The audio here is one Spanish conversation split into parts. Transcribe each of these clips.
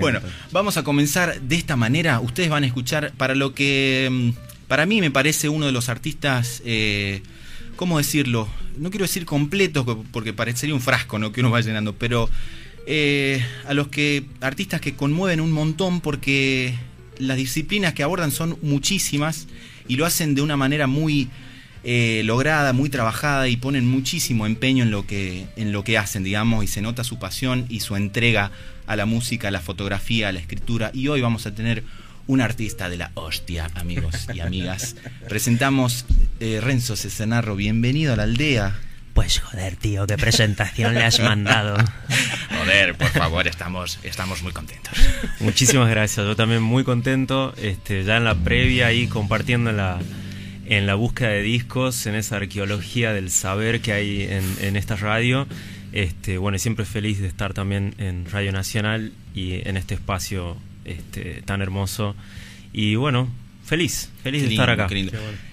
bueno, vamos a comenzar de esta manera. Ustedes van a escuchar para lo que mm, para mí me parece uno de los artistas, eh, ¿cómo decirlo? No quiero decir completo porque parecería un frasco, ¿no? Que uno va llenando, pero eh, a los que artistas que conmueven un montón porque las disciplinas que abordan son muchísimas y lo hacen de una manera muy eh, lograda, muy trabajada y ponen muchísimo empeño en lo, que, en lo que hacen, digamos, y se nota su pasión y su entrega a la música, a la fotografía, a la escritura. Y hoy vamos a tener un artista de la hostia, amigos y amigas. Presentamos eh, Renzo Cesenarro, bienvenido a la aldea. Pues joder, tío, qué presentación le has mandado. Joder, por favor, estamos, estamos muy contentos. Muchísimas gracias, yo también muy contento, este, ya en la previa ahí compartiendo la, en la búsqueda de discos, en esa arqueología del saber que hay en, esta radio. Este, bueno, siempre feliz de estar también en Radio Nacional y en este espacio este, tan hermoso. Y bueno, feliz, feliz de estar acá.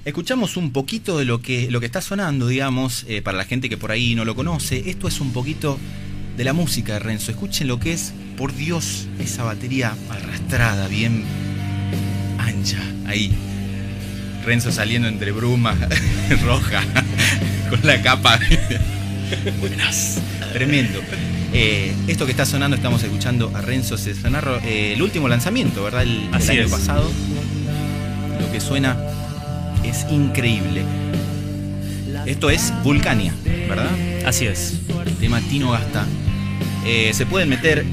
Escuchamos un poquito de lo que, lo que está sonando, digamos, eh, para la gente que por ahí no lo conoce. Esto es un poquito de la música de Renzo. Escuchen lo que es, por Dios, esa batería arrastrada, bien ancha, ahí Renzo saliendo entre bruma roja con la capa. Buenas. Tremendo. Eh, esto que está sonando, estamos escuchando a Renzo Cesanarro, eh, el último lanzamiento, ¿verdad? El, año pasado. Lo que suena es increíble. Esto es Vulcania, ¿verdad? Así es. El tema Tino Gasta. Eh, se pueden meter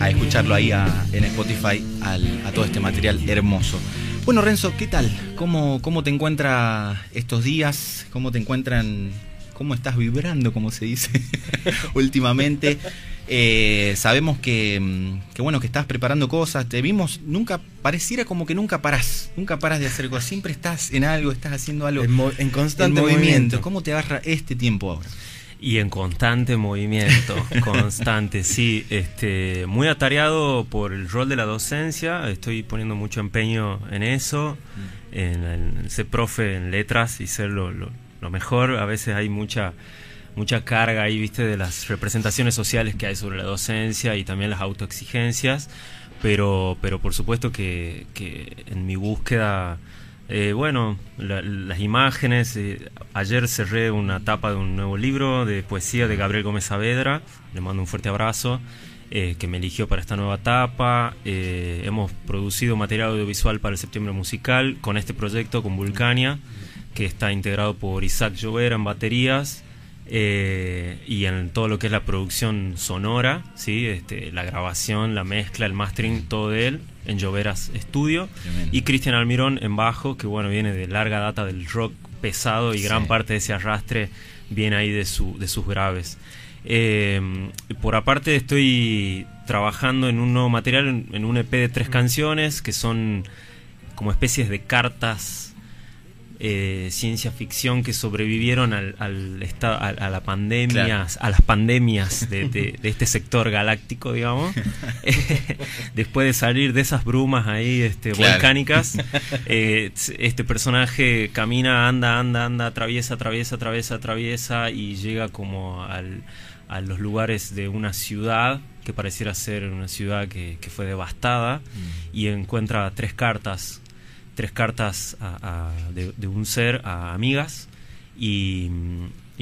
a escucharlo ahí en Spotify a todo este material hermoso. Bueno, Renzo, ¿qué tal? ¿Cómo, cómo te encuentras estos días? ¿Cómo te encuentran? ¿Cómo estás vibrando, como se dice últimamente? Eh, sabemos que, mm, que, bueno, que estás preparando cosas, te vimos, nunca, pareciera como que nunca parás, nunca paras de hacer cosas, siempre estás en algo, estás haciendo algo. En, constante movimiento. ¿Cómo te agarra este tiempo ahora? Y en constante movimiento, constante, sí. Este, muy atareado por el rol de la docencia, estoy poniendo mucho empeño en eso, mm. en, ser profe en letras y ser lo, mejor. A veces hay mucha mucha carga ahí, viste, de las representaciones sociales que hay sobre la docencia y también las autoexigencias, pero, pero por supuesto que, en mi búsqueda eh, bueno, las imágenes. Eh, ayer cerré una tapa de un nuevo libro de poesía de Gabriel Gómez Saavedra. Le mando un fuerte abrazo. Eh, que me eligió para esta nueva etapa. hemos producido material audiovisual para el septiembre musical con este proyecto, con Vulcania, que está integrado por Isaac Llovera en baterías, eh, y en todo lo que es la producción sonora, ¿sí? Este, la grabación, la mezcla, el mastering, todo de él, en Lloveras Studio. Y Cristian Almirón en bajo, que bueno, viene de larga data del rock pesado y gran parte de ese arrastre viene ahí de, su, de sus graves. Eh, por aparte estoy trabajando en un nuevo material, en un EP de tres canciones que son como especies de cartas eh, ciencia ficción que sobrevivieron al, al a, la pandemia, a las pandemias de, este sector galáctico, digamos. Después de salir de esas brumas ahí este, volcánicas, eh, este personaje camina, anda, anda, anda, atraviesa, atraviesa, atraviesa, atraviesa y llega como al, a los lugares de una ciudad que pareciera ser una ciudad que, fue devastada mm. y encuentra tres cartas tres cartas de, un ser a amigas y,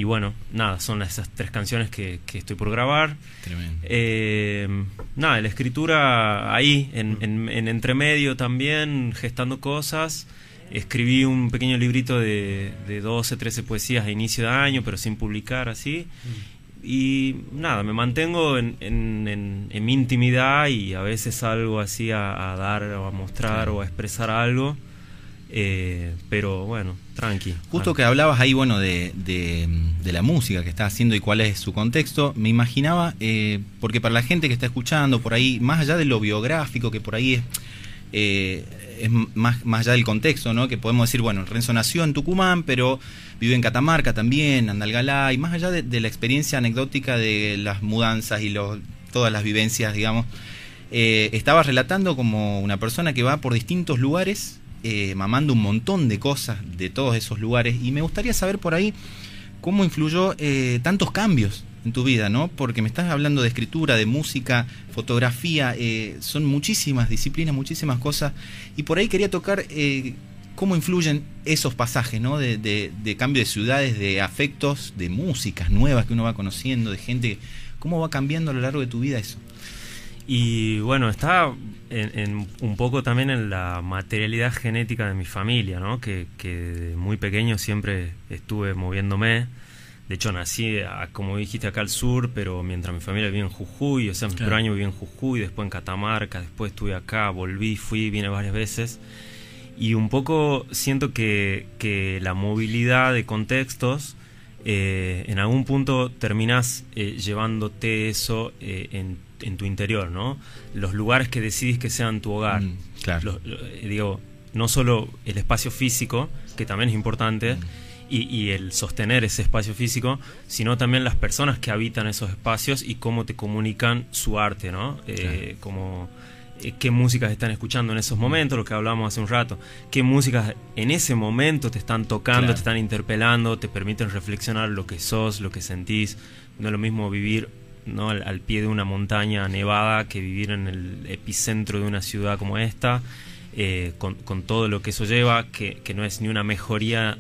bueno, nada, son esas tres canciones que, estoy por grabar. Tremendo. Eh, nada, la escritura ahí, en, en, entremedio también, gestando cosas. Escribí un pequeño librito de, de 12, 13 poesías a inicio de año, pero sin publicar así. Mm y nada, me mantengo en, en, mi intimidad y a veces salgo así a, dar o a mostrar o a expresar algo. Eh, pero bueno, tranqui. Justo que hablabas ahí, bueno, de, de, la música que está haciendo y cuál es su contexto, me imaginaba, eh, porque para la gente que está escuchando por ahí, más allá de lo biográfico, que por ahí es, eh, es más, más allá del contexto, ¿no? Que podemos decir, bueno, Renzo nació en Tucumán, pero vive en Catamarca también, Andalgalá, y más allá de, la experiencia anecdótica de las mudanzas y los, todas las vivencias, digamos, eh, estaba relatando como una persona que va por distintos lugares, eh, mamando un montón de cosas de todos esos lugares, y me gustaría saber por ahí cómo influyó eh, tantos cambios en tu vida, ¿no? Porque me estás hablando de escritura, de música, fotografía, eh, son muchísimas disciplinas, muchísimas cosas. Y por ahí quería tocar eh, cómo influyen esos pasajes, ¿no? De, de, cambio de ciudades, de afectos, de músicas nuevas que uno va conociendo, de gente. ¿Cómo va cambiando a lo largo de tu vida eso? Y bueno, está en, un poco también en la materialidad genética de mi familia, ¿no? Que, que muy pequeño siempre estuve moviéndome de hecho, nací, como dijiste, acá al sur, pero mientras mi familia vivía en Jujuy, o sea, mi primer año viví en Jujuy, después en Catamarca, después estuve acá, volví, fui, vine varias veces. Y un poco siento que, que la movilidad de contextos, eh, en algún punto terminás eh, llevándote eso eh, en, en, tu interior, ¿no? Los lugares que decidís que sean tu hogar. Mm, claro. digo, no solo el espacio físico, que también es importante, mm y, el sostener ese espacio físico, sino también las personas que habitan esos espacios y cómo te comunican su arte, ¿no? Eh, como eh, qué músicas están escuchando en esos momentos, lo que hablábamos hace un rato, qué músicas en ese momento te están tocando, te están interpelando, te permiten reflexionar lo que sos, lo que sentís. No es lo mismo vivir ¿no? al, pie de una montaña nevada que vivir en el epicentro de una ciudad como esta, eh, con, todo lo que eso lleva, que, que no es ni una mejoría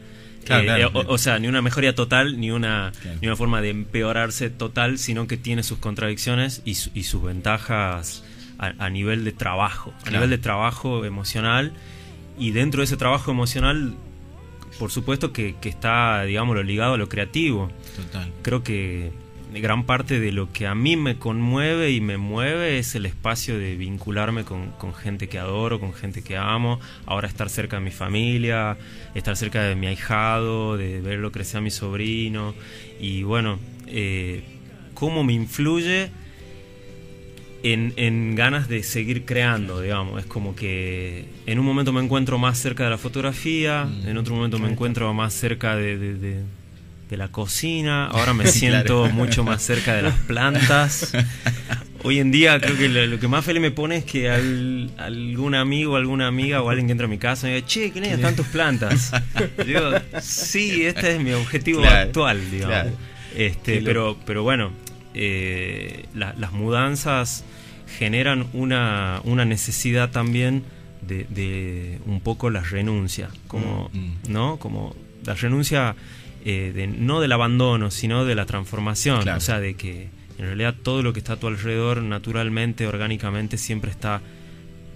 eh, eh, o, sea, ni una mejoría total, ni una, ni una forma de empeorarse total, sino que tiene sus contradicciones y, sus ventajas a, nivel de trabajo, a nivel de trabajo emocional. Y dentro de ese trabajo emocional, por supuesto que, que está, digámoslo, ligado a lo creativo. Creo que gran parte de lo que a mí me conmueve y me mueve es el espacio de vincularme con, gente que adoro, con gente que amo, ahora estar cerca de mi familia, estar cerca de mi ahijado, de verlo crecer a mi sobrino y bueno, eh, cómo me influye en, ganas de seguir creando, digamos. Es como que en un momento me encuentro más cerca de la fotografía, mm. en otro momento me encuentro más cerca de de la cocina, ahora me siento mucho más cerca de las plantas. Hoy en día creo que lo, que más feliz me pone es que algún amigo, alguna amiga o alguien que entra a mi casa me diga, che, ¿qué necesitas tantas plantas? Digo, sí, este es mi objetivo actual, digamos. Este, pero, pero bueno, eh, las mudanzas generan una, una necesidad también de, un poco la renuncia, como, mm, mm. ¿no? Como la renuncia eh, de, no del abandono, sino de la transformación. O sea, de que en realidad todo lo que está a tu alrededor, naturalmente, orgánicamente, siempre está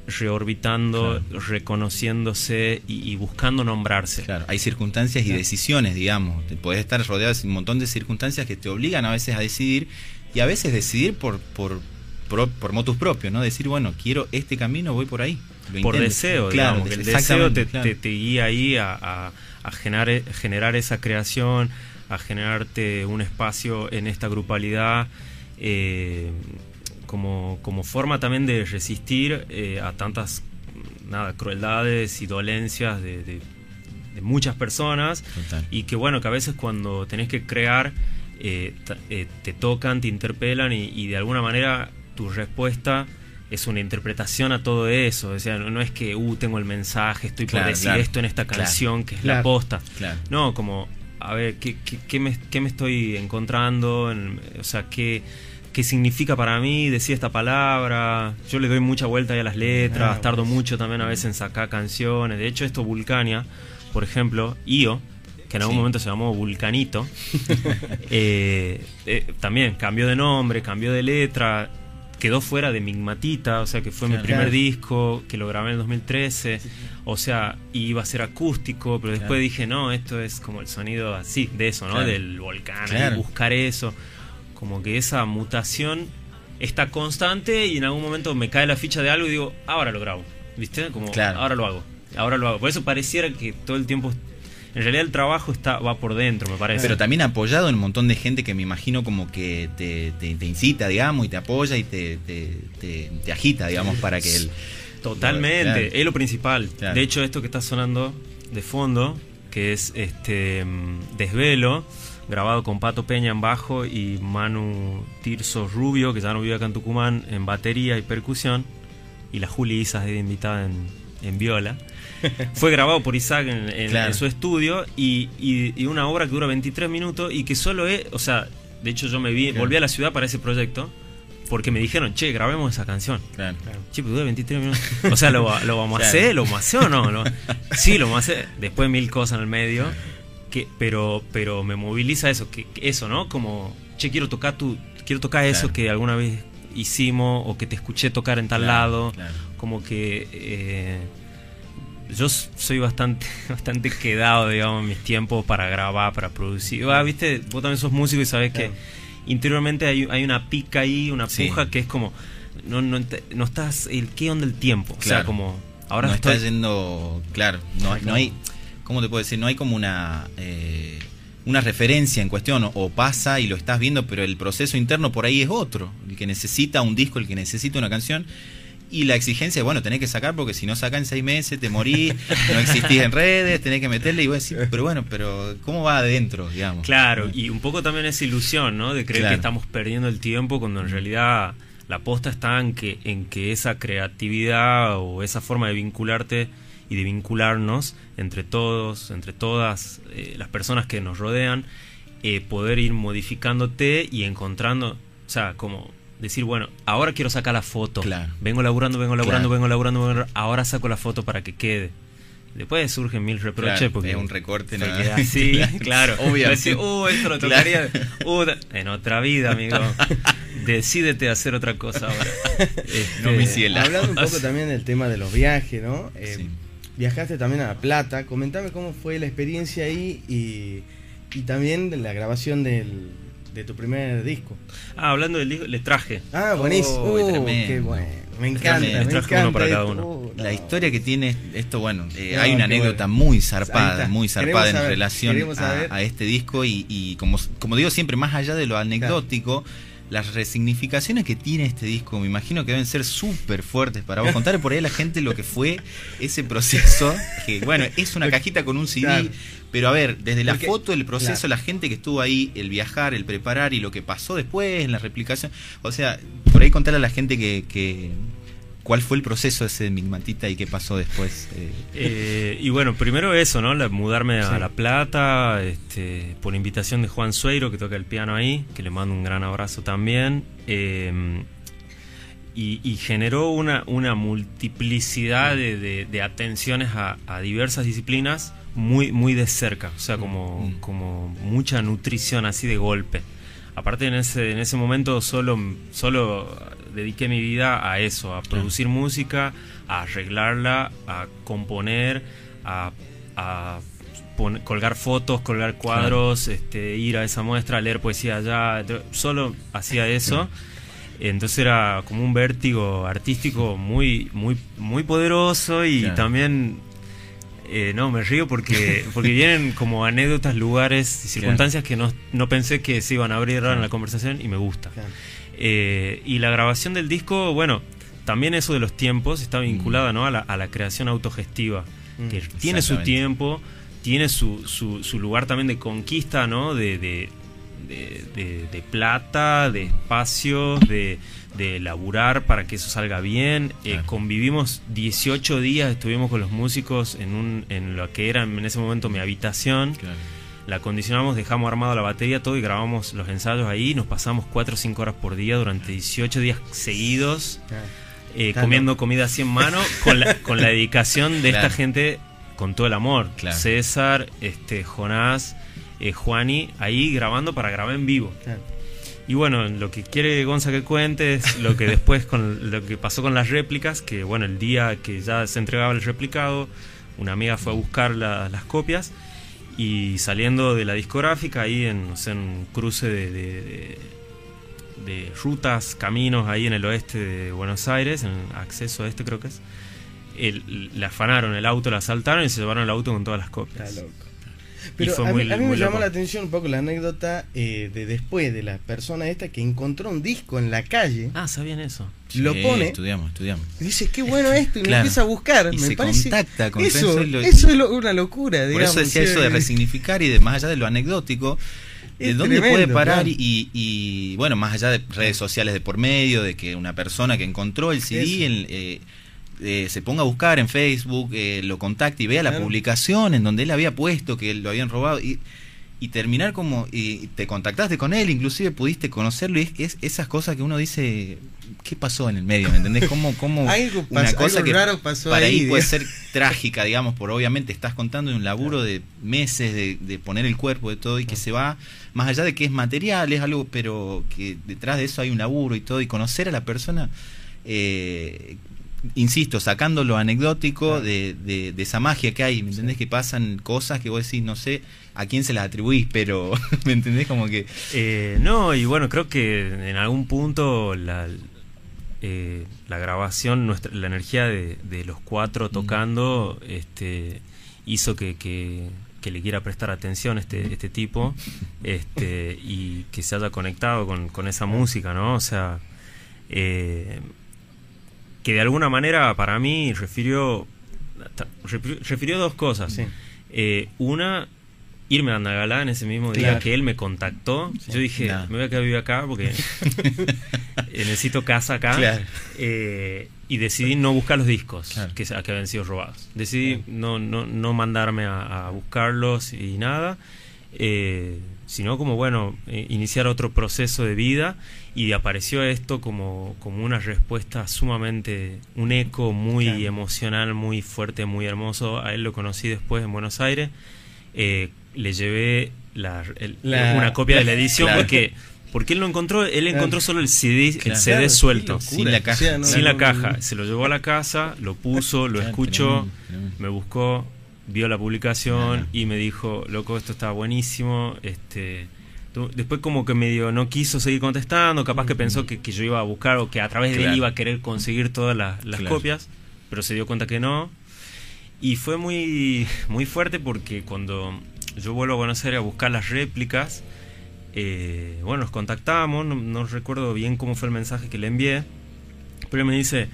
reorbitando, reconociéndose y, buscando nombrarse. Claro, hay circunstancias y decisiones, digamos. Te puedes estar rodeado de un montón de circunstancias que te obligan a veces a decidir y a veces decidir por, por, por, motus propios, ¿no? Decir, bueno, quiero este camino, voy por ahí. Por deseo, claro, digamos. El deseo te, te, guía ahí a a generar, generar esa creación, a generarte un espacio en esta grupalidad. Eh, como, como, forma también de resistir eh, a tantas nada, crueldades y dolencias de, muchas personas y que bueno, que a veces cuando tenés que crear eh, te tocan, te interpelan y, de alguna manera tu respuesta es una interpretación a todo eso. O sea, no, es que, uh, tengo el mensaje, estoy por decir esto en esta canción, que es la posta. No, como, a ver, ¿qué, qué, me, qué me, estoy encontrando? o sea, ¿qué, ¿qué significa para mí decir esta palabra? Yo le doy mucha vuelta a las letras, tardo mucho también a veces en sacar canciones. De hecho, esto Vulcania, por ejemplo, Io, que en algún momento se llamó Vulcanito, eh, eh, también cambió de nombre, cambió de letra quedó fuera de Migmatita, o sea que fue mi primer disco, que lo grabé en el 2013, o sea, iba a ser acústico, pero después dije, no, esto es como el sonido así, de eso, ¿no? Del volcán, buscar eso, como que esa mutación está constante y en algún momento me cae la ficha de algo y digo, ahora lo grabo, ¿viste? Como, ahora lo hago, ahora lo hago. Por eso pareciera que todo el tiempo en realidad el trabajo está va por dentro, me parece. Pero también apoyado en un montón de gente que me imagino como que te, te, incita, digamos, y te apoya y te, te, agita, digamos, para que él... Totalmente, es lo principal. De hecho, esto que está sonando de fondo, que es este mm, Desvelo, grabado con Pato Peña en bajo y Manu Tirso Rubio, que ya no vive acá en Tucumán, en batería y percusión, y la Juli Isas de invitada en, en viola. Fue grabado por Isaac en, su estudio y, una obra que dura 23 minutos y que solo es, o sea, De hecho, yo me vi, Claro. volví a la ciudad para ese proyecto porque me dijeron, che, grabemos esa canción. Claro. Che, pero dura 23 minutos. O sea, ¿lo, lo vamos a Claro. hacer? ¿Lo vamos a hacer o no? Lo- sí, lo vamos a hacer. Después mil cosas en el medio. Que, pero, pero me moviliza eso, que, que eso, ¿no? Como, che, quiero tocar tu, quiero tocar eso Claro. que alguna vez hicimos o que te escuché tocar en tal Claro, lado. claro. Como que eh, yo soy bastante, bastante quedado, digamos, en mis tiempos para grabar, para producir. Ah, viste, vos también sos músico y sabés Claro. que interiormente hay, hay una pica ahí, una Sí. puja que es como, no, no, no estás, el qué onda el tiempo. O sea, como, ahora no estoy... está yendo, claro, no, no hay, ¿cómo te puedo decir? No hay como una eh, una referencia en cuestión, o, o pasa y lo estás viendo, pero el proceso interno por ahí es otro, el que necesita un disco, el que necesita una canción. Y la exigencia bueno, tenés que sacar porque si no saca en seis meses te morís, no existís en redes, tenés que meterle y voy a decir, pero bueno, pero ¿cómo va adentro, digamos? Claro, y un poco también esa ilusión, ¿no? De creer Claro. que estamos perdiendo el tiempo cuando en realidad la posta está en que, en que esa creatividad o esa forma de vincularte y de vincularnos entre todos, entre todas eh, las personas que nos rodean, eh, poder ir modificándote y encontrando, o sea, como decir, bueno, ahora quiero sacar la foto. Claro. Vengo laburando, vengo laburando, Claro. vengo laburando, vengo laburando, ahora saco la foto para que quede. Después surgen mil reproches Claro, porque es un recorte, ¿no? así, claro. Obviamente. Decir, uh, esto lo tocaría uh, en otra vida, amigo. Decídete a hacer otra cosa ahora. Este, No, mi ciela. Hablando un poco también del tema de los viajes, ¿no? Eh, Sí. Viajaste también a La Plata. Comentame cómo fue la experiencia ahí y, y también de la grabación del, de tu primer disco. Ah, hablando del disco, le traje. Ah, buenísimo. Oh, Uh, tremendo. qué bueno. Me encanta, me Traje encanta. uno para cada uno. Uh, La historia que tiene esto, bueno, eh, No, hay una anécdota bueno. muy zarpada, muy Queremos zarpada en saber, relación a, este disco y, y como, como digo siempre, más allá de lo anecdótico, las resignificaciones que tiene este disco, me imagino que deben ser súper fuertes para vos. Contarle por ahí a la gente lo que fue ese proceso, que bueno, es una cajita con un CD, Claro. Pero a ver, desde la Porque- foto, el proceso, claro. la gente que estuvo ahí, el viajar, el preparar y lo que pasó después en la replicación, o sea, por ahí contarle a la gente que... que ¿Cuál fue el proceso ese de Migmatita y qué pasó después? Eh, Eh, y bueno, primero eso, ¿no? La- mudarme a Sí. La Plata, este, por invitación de Juan Sueiro, que toca el piano ahí, que le mando un gran abrazo también. Eh, y, y generó una, una multiplicidad de, de- de atenciones a, a diversas disciplinas muy, muy de cerca, o sea, como, Mm. como mucha nutrición así de golpe. Aparte en ese, en ese momento solo, solo dediqué mi vida a eso, a producir música, a arreglarla, a componer, a, a pon- colgar fotos, colgar cuadros, este, ir a esa muestra, leer poesía allá, solo hacía eso. Entonces era como un vértigo artístico muy, muy, muy poderoso y Claro. también eh, no, me río porque, porque vienen como anécdotas, lugares y circunstancias que no, no pensé que se iban a abrir ahora en la conversación y me gusta. Claro. Eh, y la grabación del disco, bueno, también eso de los tiempos está vinculada ¿no? a, la, a la creación autogestiva, Mm, que tiene su tiempo, tiene su, su, su lugar también de conquista, ¿no? de, de, de, de- de plata, de espacios, de, de laburar para que eso salga bien. Eh, convivimos 18 días, estuvimos con los músicos en, un, en lo que era en ese momento mi habitación la acondicionamos, dejamos armada la batería, todo y grabamos los ensayos ahí. Nos pasamos 4 o 5 horas por día durante 18 días seguidos, Claro. eh, comiendo comida así en mano, con la, con la dedicación de Claro. esta gente, con todo el amor. Claro. César, este, Jonás, eh, Juani, ahí grabando para grabar en vivo. Y bueno, lo que quiere Gonza que cuente es lo que después con lo que pasó con las réplicas, que bueno, el día que ya se entregaba el replicado, una amiga fue a buscar la- las copias y saliendo de la discográfica ahí en, no sé, en un cruce de, de- de- de rutas, caminos ahí en el oeste de Buenos Aires, en acceso a este creo que es, el- le afanaron el auto, la asaltaron y se llevaron el auto con todas las copias. Está loco. Pero fue a, muy- mí, a mí me muy llamó loco. la atención un poco la anécdota eh, de después de la persona esta que encontró un disco en la calle, Ah, ¿sabían eso? lo Sí, pone Estudiamos, estudiamos. y dice, qué bueno esto, y me Claro. empieza a buscar. Y me se parece, contacta con eso, eso es lo- eso es lo- una locura, Por digamos. eso decía sí, eso de resignificar y de más allá de lo anecdótico, de dónde tremendo, puede parar claro. y, y, bueno, más allá de redes sociales de por medio, de que una persona que encontró el CD Eso. en- eh, eh, se ponga a buscar en Facebook, eh, lo contacte y vea la publicación en donde él había puesto que lo habían robado y, y terminar como y te contactaste con él inclusive pudiste conocerlo y es, esas cosas que uno dice qué pasó en el medio me entendés cómo cómo algo una pasó, cosa algo que raro pasó para ahí, ahí, puede ser trágica digamos por obviamente estás contando de un laburo de meses de, de poner el cuerpo de todo y que se va más allá de que es material es algo pero que detrás de eso hay un laburo y todo y conocer a la persona eh, insisto, sacando lo anecdótico Claro. de, de- de esa magia que hay, ¿me entendés? Que pasan cosas que vos decís, no sé a quién se las atribuís, pero, ¿me entendés? Como que... Eh, no, y bueno, creo que en algún punto la, eh, la grabación, nuestra, la energía de, de los cuatro tocando, este, hizo que, que- que le quiera prestar atención este, este tipo, este, y que se haya conectado con, con esa música, ¿no? O sea, eh, que de alguna manera para mí refirió, refirió, dos cosas. Sí. Eh, una, irme a Andagalá en ese mismo día Claro. que él me contactó. Yo dije, me voy a quedar vivir acá porque necesito casa acá. Claro. Eh, y decidí no buscar los discos Claro. que, que habían sido robados. Decidí no, no, no mandarme a, a buscarlos y nada. Eh, sino como, bueno, eh, iniciar otro proceso de vida y apareció esto como, como una respuesta sumamente, un eco muy Claro. emocional, muy fuerte, muy hermoso. A él lo conocí después en Buenos Aires. Eh, le llevé la- el- La- una copia de la edición Claro. porque porque él no encontró, él encontró solo el CD, el. CD suelto. Sin la caja. Sin la caja, se lo llevó a la casa, lo puso, lo Claro, escuchó, me buscó, vio la publicación Ajá. y me dijo, loco, esto está buenísimo. Este, después como que medio no quiso seguir contestando, capaz que pensó que, que yo iba a buscar o que a través de él iba a querer conseguir todas las, las Claro. copias, pero se dio cuenta que no. Y fue muy, muy fuerte porque cuando yo vuelvo a Aires a buscar las réplicas, eh, bueno, nos contactamos, no, no recuerdo bien cómo fue el mensaje que le envié, pero él me dice,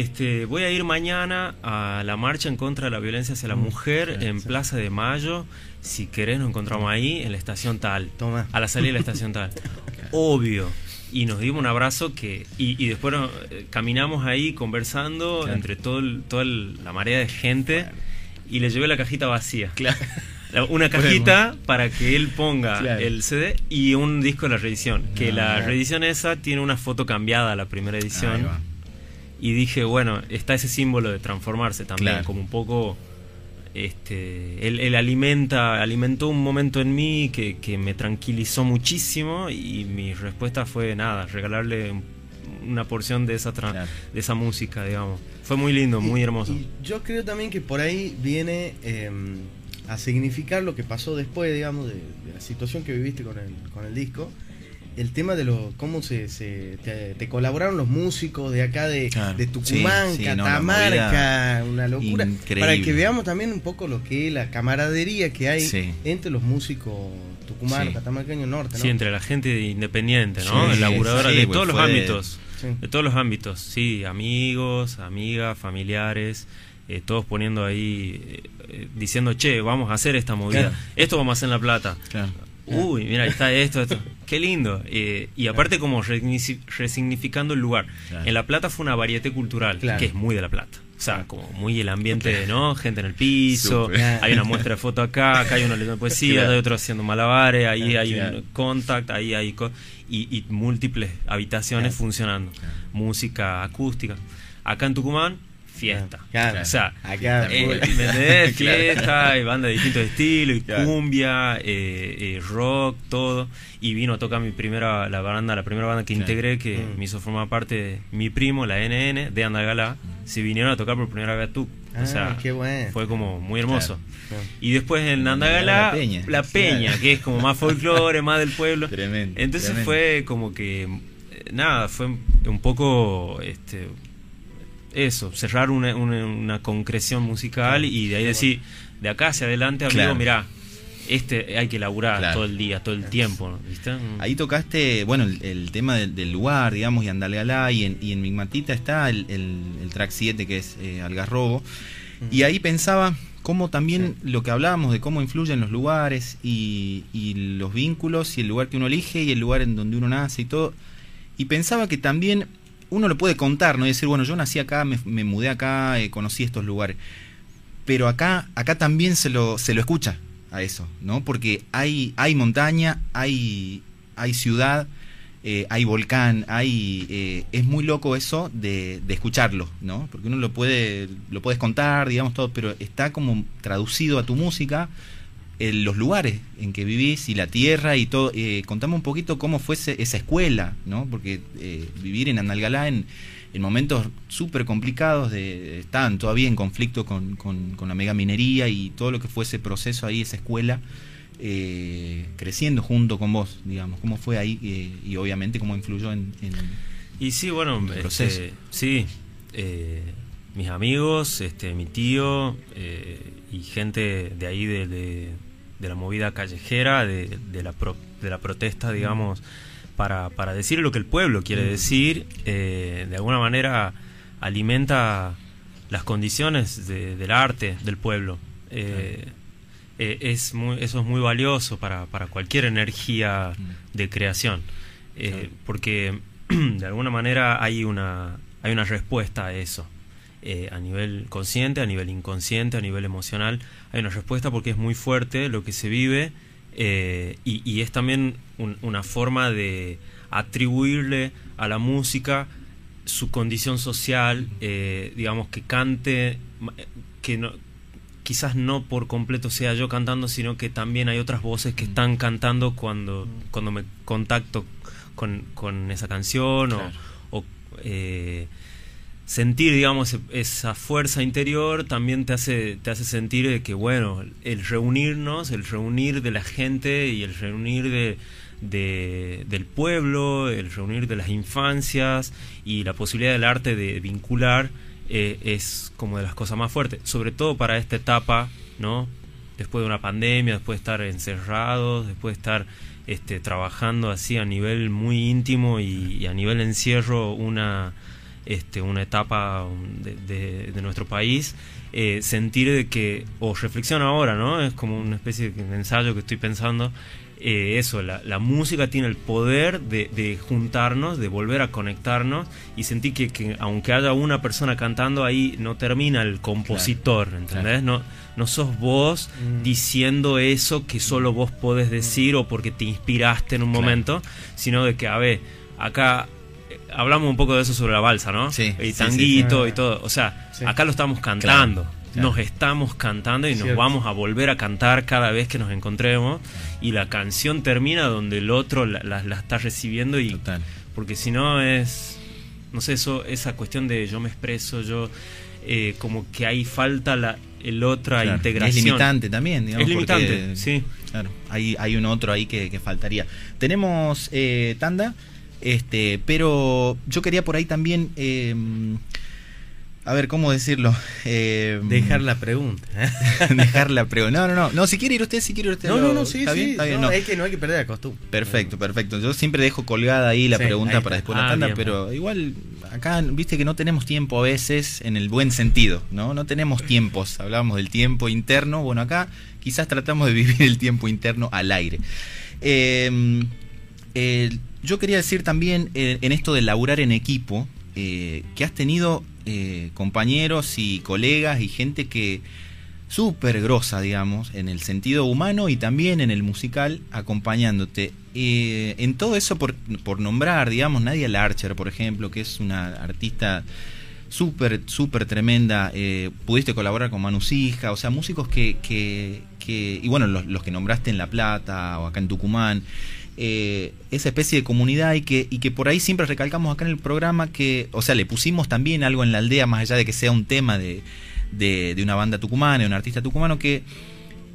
este, voy a ir mañana a la marcha en contra de la violencia hacia la mujer claro, en. Plaza de Mayo, si querés nos encontramos ahí en la estación tal, Toma. a la salida de la estación tal. Obvio. Y nos dimos un abrazo que y, y después eh, caminamos ahí conversando Claro. entre todo el- toda el- la marea de gente y le llevé la cajita vacía. Claro. La- Una cajita para que él ponga Claro. el CD y un disco de la reedición. Que Ah, la reedición esa tiene una foto cambiada a la primera edición. Y dije, bueno, está ese símbolo de transformarse también, Claro. como un poco. Este, él, él alimenta, alimentó un momento en mí que, que me tranquilizó muchísimo y mi respuesta fue nada, regalarle un- una porción de esa, Claro. de esa música, digamos. Fue muy lindo, muy Y- hermoso. y yo creo también que por ahí viene eh, a significar lo que pasó después, digamos, de, de la situación que viviste con el, con el disco. El tema de lo, cómo se, se- te, te colaboraron los músicos de acá de, Claro. de Tucumán, Sí, sí, no, la Catamarca, una locura. increíble. Para que veamos también un poco lo que es la camaradería que hay Sí. entre los músicos tucumanos, Sí. catamarqueños norte, ¿no? Sí, entre la gente independiente, ¿no? Sí, Laburadora sí, de pues todos los fue- ámbitos. Sí. De todos los ámbitos, sí, amigos, amigas, familiares, eh, todos poniendo ahí, eh, eh, diciendo, che, vamos a hacer esta movida, Claro. esto vamos a hacer en La Plata. Claro. Uy, mira, ahí está esto, esto. Qué lindo. Eh, y aparte como resignificando el lugar. Claro. En La Plata fue una variedad cultural, Claro. que es muy de La Plata. O sea, como muy el ambiente, ¿no? Gente en el piso, hay una muestra de foto acá, acá hay uno leyendo poesía, Claro. hay otro haciendo malabares, ahí hay un contact, ahí hay... co- y, y múltiples habitaciones funcionando. Música acústica. Acá en Tucumán, fiesta. Claro. O sea, Acá, eh, full. ¿me entendés? Claro. Fiesta, y banda de distintos estilos, y Claro. cumbia, eh, eh, rock, todo. Y vino a tocar mi primera, la banda, la primera banda que integré, que Mm. me hizo formar parte de mi primo, la NN, de Andagalá, se vinieron a tocar por primera vez a Tuc. Ah, o sea, qué bueno. fue como muy hermoso. Y después en Andagalá, La Peña. la Peña, Claro. que es como más folclore, más del pueblo. Tremendo. Entonces tremendo. fue como que eh, nada, fue un poco este eso, cerrar una, una, una concreción musical y de ahí decir, de acá hacia adelante, amigo, Claro. mirá, este hay que laburar Claro. todo el día, todo el tiempo, ¿no? ¿viste? Ahí tocaste, bueno, el, el tema del, del lugar, digamos, y Andalgalá, y en, y en Migmatita está el, el- el track 7 que es eh, Algarrobo. Y ahí pensaba cómo también lo que hablábamos de cómo influyen los lugares y, y los vínculos y el lugar que uno elige y el lugar en donde uno nace y todo. Y pensaba que también uno lo puede contar, ¿no? Y decir, bueno, yo nací acá, me, mudé acá, eh, conocí estos lugares. Pero acá, acá también se lo, se lo escucha a eso, ¿no? Porque hay, hay montaña, hay, hay ciudad, eh, hay volcán, hay eh, es muy loco eso de, de, escucharlo, ¿no? Porque uno lo puede lo puedes contar, digamos todo, pero está como traducido a tu música en los lugares en que vivís y la tierra y todo. Eh, contame un poquito cómo fue esa escuela, ¿no? Porque eh, vivir en Analgalá en, en momentos súper complicados, de, estaban todavía en conflicto con, con, la mega minería y todo lo que fue ese proceso ahí, esa escuela, eh, creciendo junto con vos, digamos. ¿Cómo fue ahí eh, y obviamente cómo influyó en, en y sí, bueno, el proceso? Este, sí, eh, mis amigos, este, mi tío y gente de ahí de, de, la movida callejera, de, de, la, de la protesta, digamos para, para decir lo que el pueblo quiere mm. decir, eh, de alguna manera alimenta las condiciones del arte del pueblo. Eh, eh, es muy, eso es muy valioso para, para cualquier energía mm. de creación, porque de alguna manera hay una, hay una respuesta a eso. A nivel consciente, a nivel inconsciente, a nivel emocional, hay una respuesta porque es muy fuerte lo que se vive eh, y, es también una forma de atribuirle a la música su condición social, eh, digamos que cante, que no, quizás no por completo sea yo cantando, sino que también hay otras voces que están cantando cuando, cuando me contacto con, con esa canción o, eh, sentir, digamos, esa fuerza interior también te hace, te hace sentir que, bueno, el reunirnos, el reunir de la gente y el reunir de, del pueblo, el reunir de las infancias y la posibilidad del arte de vincular eh, es como de las cosas más fuertes, sobre todo para esta etapa, ¿no? Después de una pandemia, después de estar encerrados, después de estar este, trabajando así a nivel muy íntimo y a nivel encierro una este, una etapa de, de, nuestro país, eh, sentir de que, o reflexión ahora, ¿no? Es como una especie de ensayo que estoy pensando. Eh, eso, la, la, música tiene el poder de, de, juntarnos, de volver a conectarnos y sentir que, que, aunque haya una persona cantando ahí, no termina el compositor, ¿entendés? No, no sos vos mm. diciendo eso que solo vos podés decir o porque te inspiraste en un momento, sino de que, a ver, acá hablamos un poco de eso sobre la balsa, ¿no? Sí. Y tanguito y todo. O sea, acá lo estamos cantando. Nos estamos cantando y nos vamos a volver a cantar cada vez que nos encontremos. Y la canción termina donde el otro la, está recibiendo. y Porque si no es. No sé, eso, esa cuestión de yo me expreso, yo. Eh, como que ahí falta la el otra integración. Es limitante también, digamos. Es limitante, sí. Claro, hay, hay un otro ahí que, faltaría. Tenemos eh, tanda. Este, pero yo quería por ahí también, em, a ver, ¿cómo decirlo? Em, dejar la pregunta. dejar la pregunta. No, no, no. No, si quiere ir usted, si quiere ir usted. No, no, no, sí, ¿Está Bien? ¿Está bien? No, Es que no hay que perder la costumbre. Perfecto, perfecto. Yo siempre dejo colgada ahí la pregunta para después la ah, tanda, pero igual acá, viste que no tenemos tiempo a veces en el buen sentido, ¿no? No tenemos tiempos. Hablábamos del tiempo interno. Bueno, acá quizás tratamos de vivir el tiempo interno al aire. Eh, yo quería decir también eh, en esto de laburar en equipo, eh, que has tenido eh, compañeros y colegas y gente que súper grosa, digamos, en el sentido humano y también en el musical, acompañándote. en todo eso, por, por nombrar, digamos, Nadia Larcher, por ejemplo, que es una artista súper, súper tremenda. pudiste colaborar con Manu Sija, o sea, músicos que, que, que y bueno, los, los, que nombraste en La Plata o acá en Tucumán. Eh, esa especie de comunidad y que, y que por ahí siempre recalcamos acá en el programa que, o sea, le pusimos también algo en la aldea, más allá de que sea un tema de, de, una banda tucumana, de un artista tucumano, que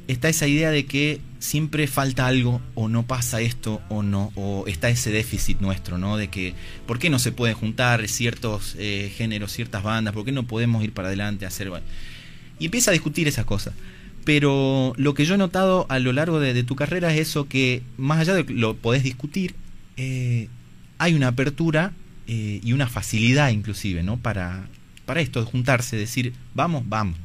está esa idea de que siempre falta algo o no pasa esto o no, o está ese déficit nuestro, ¿no? De que, ¿por qué no se pueden juntar ciertos eh, géneros, ciertas bandas? ¿Por qué no podemos ir para adelante a hacer... Y empieza a discutir esas cosas. Pero lo que yo he notado a lo largo de, tu carrera es eso que, más allá de que lo podés discutir, eh, hay una apertura eh, y una facilidad inclusive, ¿no? Para, para esto, de juntarse, decir, vamos, vamos.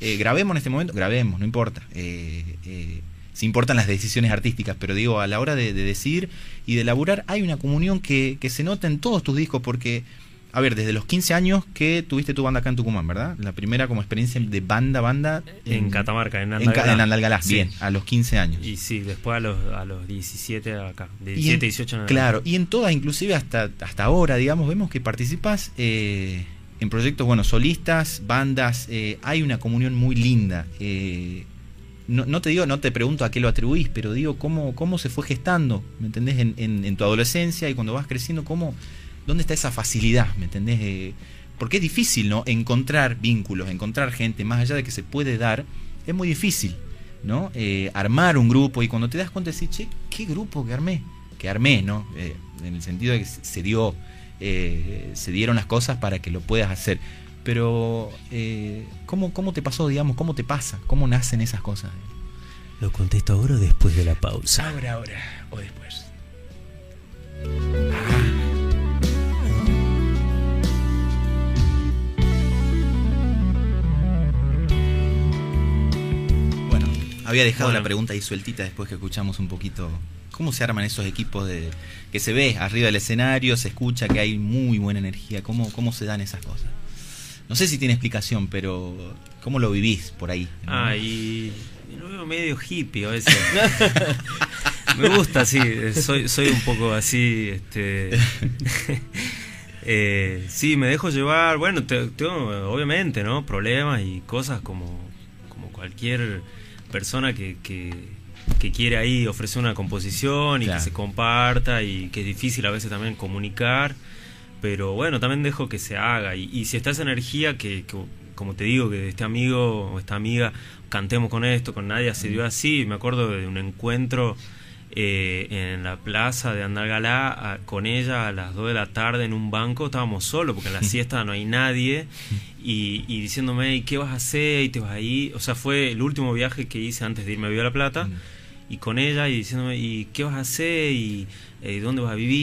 Eh, grabemos en este momento, grabemos, no importa. si importan las decisiones artísticas, pero digo, a la hora de, decir y de elaborar, hay una comunión que, que se nota en todos tus discos porque a ver, desde los 15 años que tuviste tu banda acá en Tucumán, ¿verdad? La primera como experiencia de banda, banda. En, Catamarca, en Andalgalá. en Andalgalá, Sí. bien, a los 15 años. Y sí, después a los, a los 17 acá. De Y 17, en- 18 en Claro, y en todas, inclusive hasta, hasta ahora, digamos, vemos que participas eh, en proyectos, bueno, solistas, bandas, eh, hay una comunión muy linda. eh, no, no te digo, no te pregunto a qué lo atribuís, pero digo cómo, cómo se fue gestando, ¿me entendés? En, en- en tu adolescencia y cuando vas creciendo, cómo, ¿dónde está esa facilidad? ¿Me entendés? Eh, porque es difícil, ¿no? Encontrar vínculos, encontrar gente, más allá de que se puede dar, es muy difícil, ¿no? Eh, armar un grupo y cuando te das cuenta decir, che, ¿qué grupo que armé? Que armé, ¿no? Eh, en el sentido de que se dio, eh, se dieron las cosas para que lo puedas hacer. Pero, eh, ¿cómo, ¿cómo te pasó, digamos? ¿Cómo te pasa? ¿Cómo nacen esas cosas? Lo contesto ahora o después de la pausa. Ahora, ahora o después. Había dejado Bueno. la pregunta ahí sueltita después que escuchamos un poquito cómo se arman esos equipos de que se ve arriba del escenario, se escucha que hay muy buena energía, cómo, cómo se dan esas cosas. No sé si tiene explicación, pero ¿cómo lo vivís por ahí? Ah, y, lo veo medio hippie a veces. Me gusta, sí, soy, soy un poco así, este... eh, sí, me dejo llevar, bueno, te- tengo obviamente, ¿no? Problemas y cosas como, como cualquier persona que, que, que quiere ahí ofrecer una composición y Claro. que se comparta y que es difícil a veces también comunicar. Pero bueno, también dejo que se haga. Y, y si está esa energía que, que, como te digo, que este amigo o esta amiga cantemos con esto, con Nadia, se dio así. Me acuerdo de un encuentro eh, en la plaza de Andalgalá a- con ella a las 2 de la tarde en un banco. Estábamos solos porque en la siesta no hay nadie. Y, y diciéndome, ¿y qué vas a hacer? ¿Y te vas ahí? O sea, fue el último viaje que hice antes de irme a Vía La Plata Mm. y con ella y diciéndome y qué vas a hacer y eh, dónde vas a vivir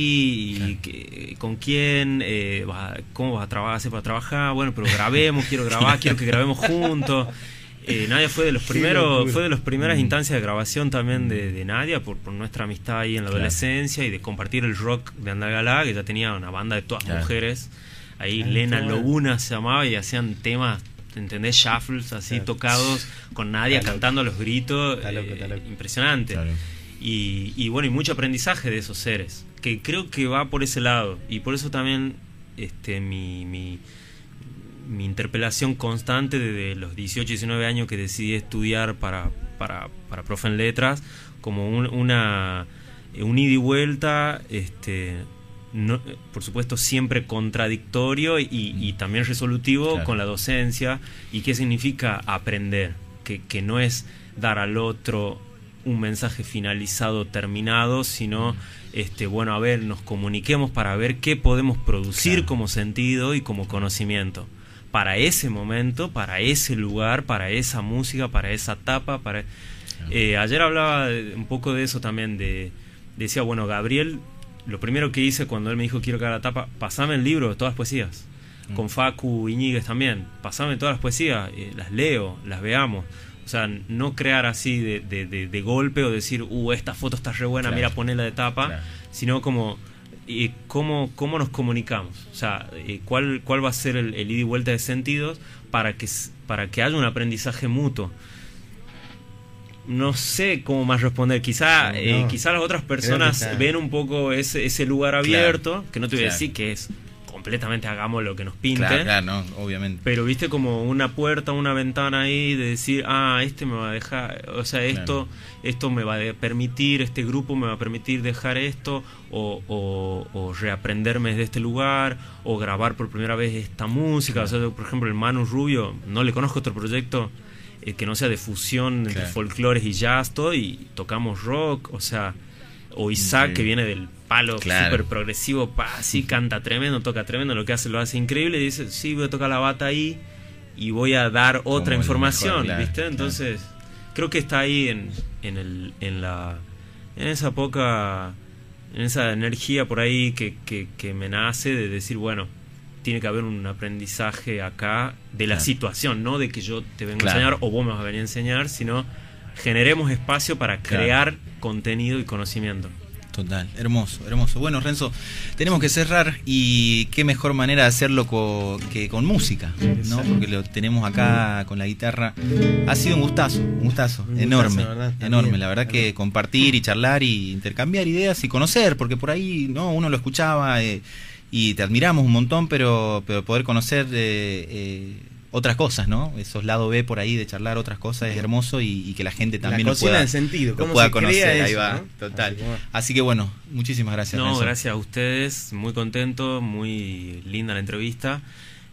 y Claro. qué- con quién eh, vas a- cómo vas a trabajar hacer para trabajar bueno pero grabemos quiero grabar quiero que grabemos juntos eh, Nadia fue de los primeros fue de las primeras Mm. instancias de grabación también de, de Nadia por, por nuestra amistad ahí en la Claro. adolescencia y de compartir el rock de Andalgalá que ya tenía una banda de todas Claro. mujeres ahí Ah, Lena. Lobuna se llamaba y hacían temas ¿entendés? shuffles así Claro. tocados con Nadia Está loco. cantando a los gritos Está loco, eh, está loco. impresionante y, y bueno, y mucho aprendizaje de esos seres, que creo que va por ese lado. Y por eso también este, mi, mi, mi interpelación constante desde los 18, 19 años que decidí estudiar para, para, para profe en letras, como un, una, un ida y vuelta, este, no, por supuesto siempre contradictorio y, y también resolutivo Claro. con la docencia. ¿Y qué significa aprender? Que, que no es dar al otro un mensaje finalizado, terminado, sino, este, bueno, a ver, nos comuniquemos para ver qué podemos producir Claro. como sentido y como conocimiento. Para ese momento, para ese lugar, para esa música, para esa etapa, para... Eh, ayer hablaba un poco de eso también, de decía, bueno, Gabriel, lo primero que hice cuando él me dijo quiero que haga la tapa, pasame el libro de todas las poesías. Con Facu Iñiguez también, pasame todas las poesías, eh, las leo, las veamos. O sea, no crear así de, de- de- de golpe o decir, uh, esta foto está re buena, Claro. mira, ponela de tapa, Claro. sino como eh, cómo, cómo nos comunicamos. O sea, eh, cuál, cuál va a ser el, el ida y vuelta de sentidos para que, para que haya un aprendizaje mutuo. No sé cómo más responder. Quizá, No, eh, no. quizá las otras personas ven un poco ese, ese lugar Claro, abierto, que no te voy a decir que es completamente hagamos lo que nos pinte. Claro, claro, no, obviamente. Pero viste como una puerta, una ventana ahí de decir, ah, este me va a dejar, o sea, esto, esto me va a permitir, este grupo me va a permitir dejar esto, o, o, o reaprenderme de este lugar, o grabar por primera vez esta música. O sea, yo, por ejemplo, el Manu Rubio, no le conozco otro proyecto eh, que no sea de fusión entre folclores y jazz, todo, y tocamos rock, o sea, o Isaac, que viene del palo Claro. súper progresivo, pa, sí, canta tremendo, toca tremendo, lo que hace lo hace increíble, y dice, sí, voy a tocar la bata ahí y voy a dar otra información, mejor, claro, ¿viste? claro. Entonces, creo que está ahí en, en, el, en, la, en esa poca, en esa energía por ahí que, que, que me nace de decir, bueno, tiene que haber un aprendizaje acá de la situación, no de que yo te vengo a enseñar o vos me vas a venir a enseñar, sino generemos espacio para Claro. crear contenido y conocimiento. Total, hermoso, hermoso. Bueno, Renzo, tenemos que cerrar y qué mejor manera de hacerlo co- que con música, ¿no? Porque lo tenemos acá con la guitarra. Ha sido un gustazo, un gustazo, Un gustazo, enorme, la verdad, enorme. también, La verdad que compartir y charlar y intercambiar ideas y conocer, porque por ahí, ¿no? Uno lo escuchaba eh, y te admiramos un montón, pero, pero poder conocer eh, eh, otras cosas, ¿no? Esos lados B por ahí de charlar otras cosas es hermoso y, y que la gente también la lo pueda, del sentido, lo cómo pueda se conocer. crea ahí eso, va, ¿no? total. Así que bueno. Así que bueno, muchísimas gracias. No, Renzo. gracias a ustedes, muy contento, muy linda la entrevista.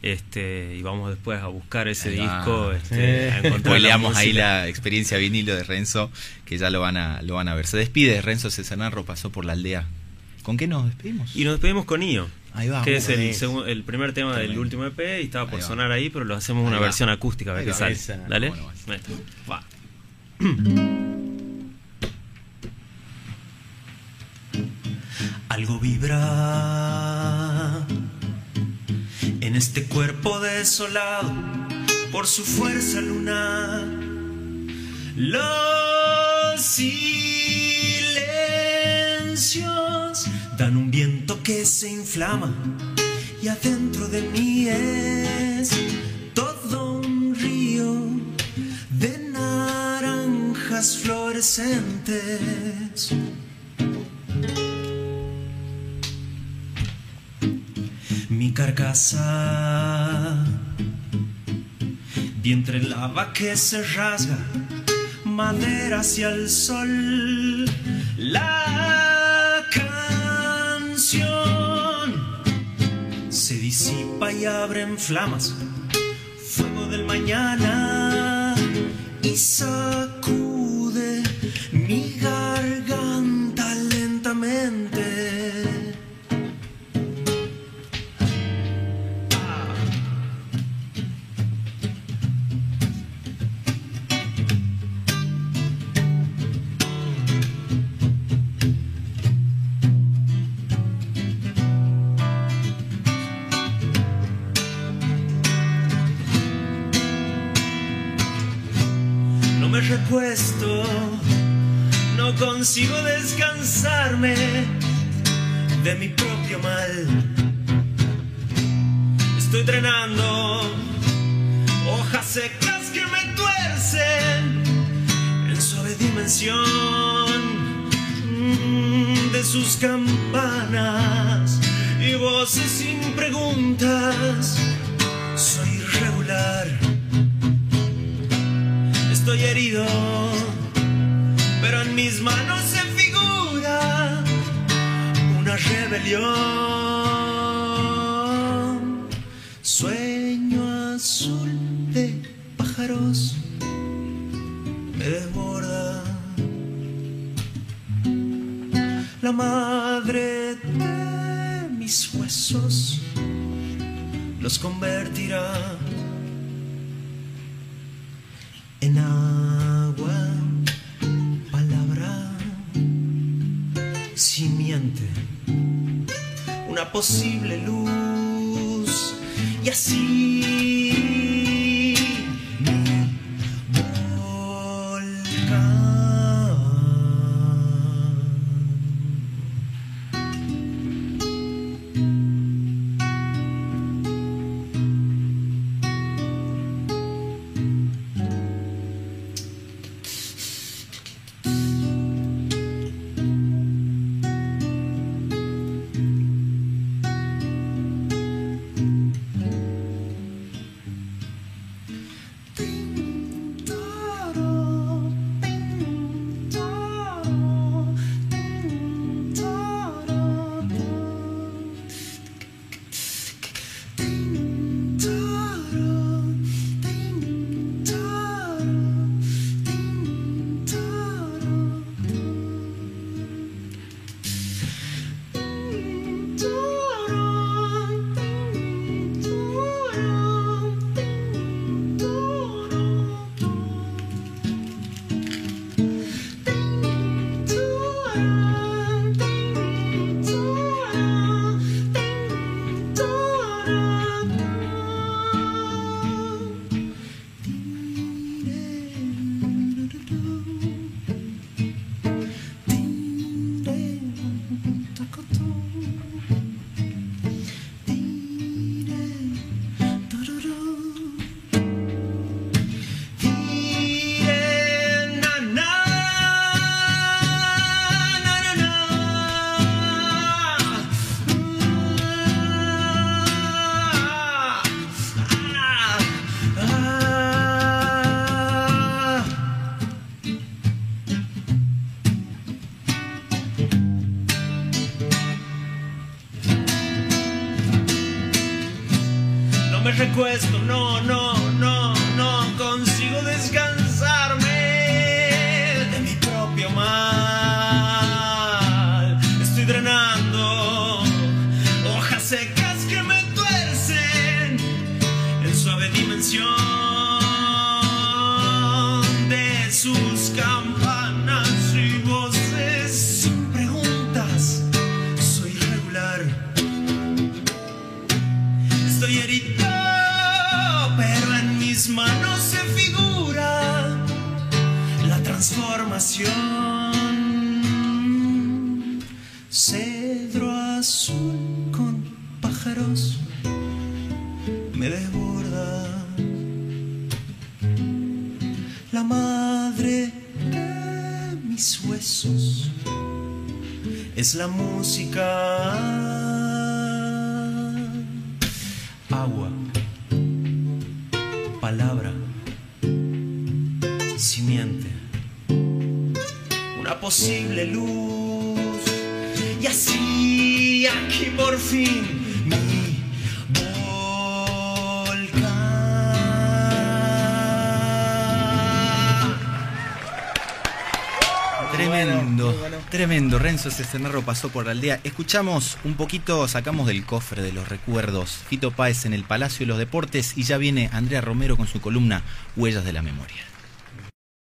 Este, y vamos después a buscar ese Ahí va. disco, este, a encontrar ahí la experiencia vinilo de Renzo, que ya lo van a, lo van a ver. Se despide Renzo Cesarnarro, pasó por la aldea. ¿Con qué nos despedimos? Y nos despedimos con IO, Ahí va. que es el, primer tema del último EP y estaba por Ahí sonar ahí, pero lo hacemos una Ahí va. versión acústica a ver qué sale. Esa. Dale. Bueno, va. Ahí está. Va. Algo vibra en este cuerpo desolado por su fuerza lunar. Los silencios dan un viento que se inflama y adentro de mí es todo un río de naranjas fluorescentes. mi carcasa. Vientre lava que se rasga, madera hacia el sol. Y abre en flamas, fuego del mañana y sacude Estoy drenando hojas secas que me tuercen en suave dimensión mm, de sus campanas y voces sin preguntas. Soy irregular. Estoy herido, pero en mis manos se figura una rebelión. Azul de pájaros me desborda. La madre de mis huesos los convertirá en agua, palabra, simiente, una posible luz y así acuesto, es la música. Agua, palabra, simiente, una posible luz. Y así, aquí por fin, tremendo. Renzo Cesenarro pasó por la aldea. Escuchamos un poquito, sacamos del cofre de los recuerdos. Fito Páez en el Palacio de los Deportes y ya viene Andrea Romero con su columna Huellas de la Memoria.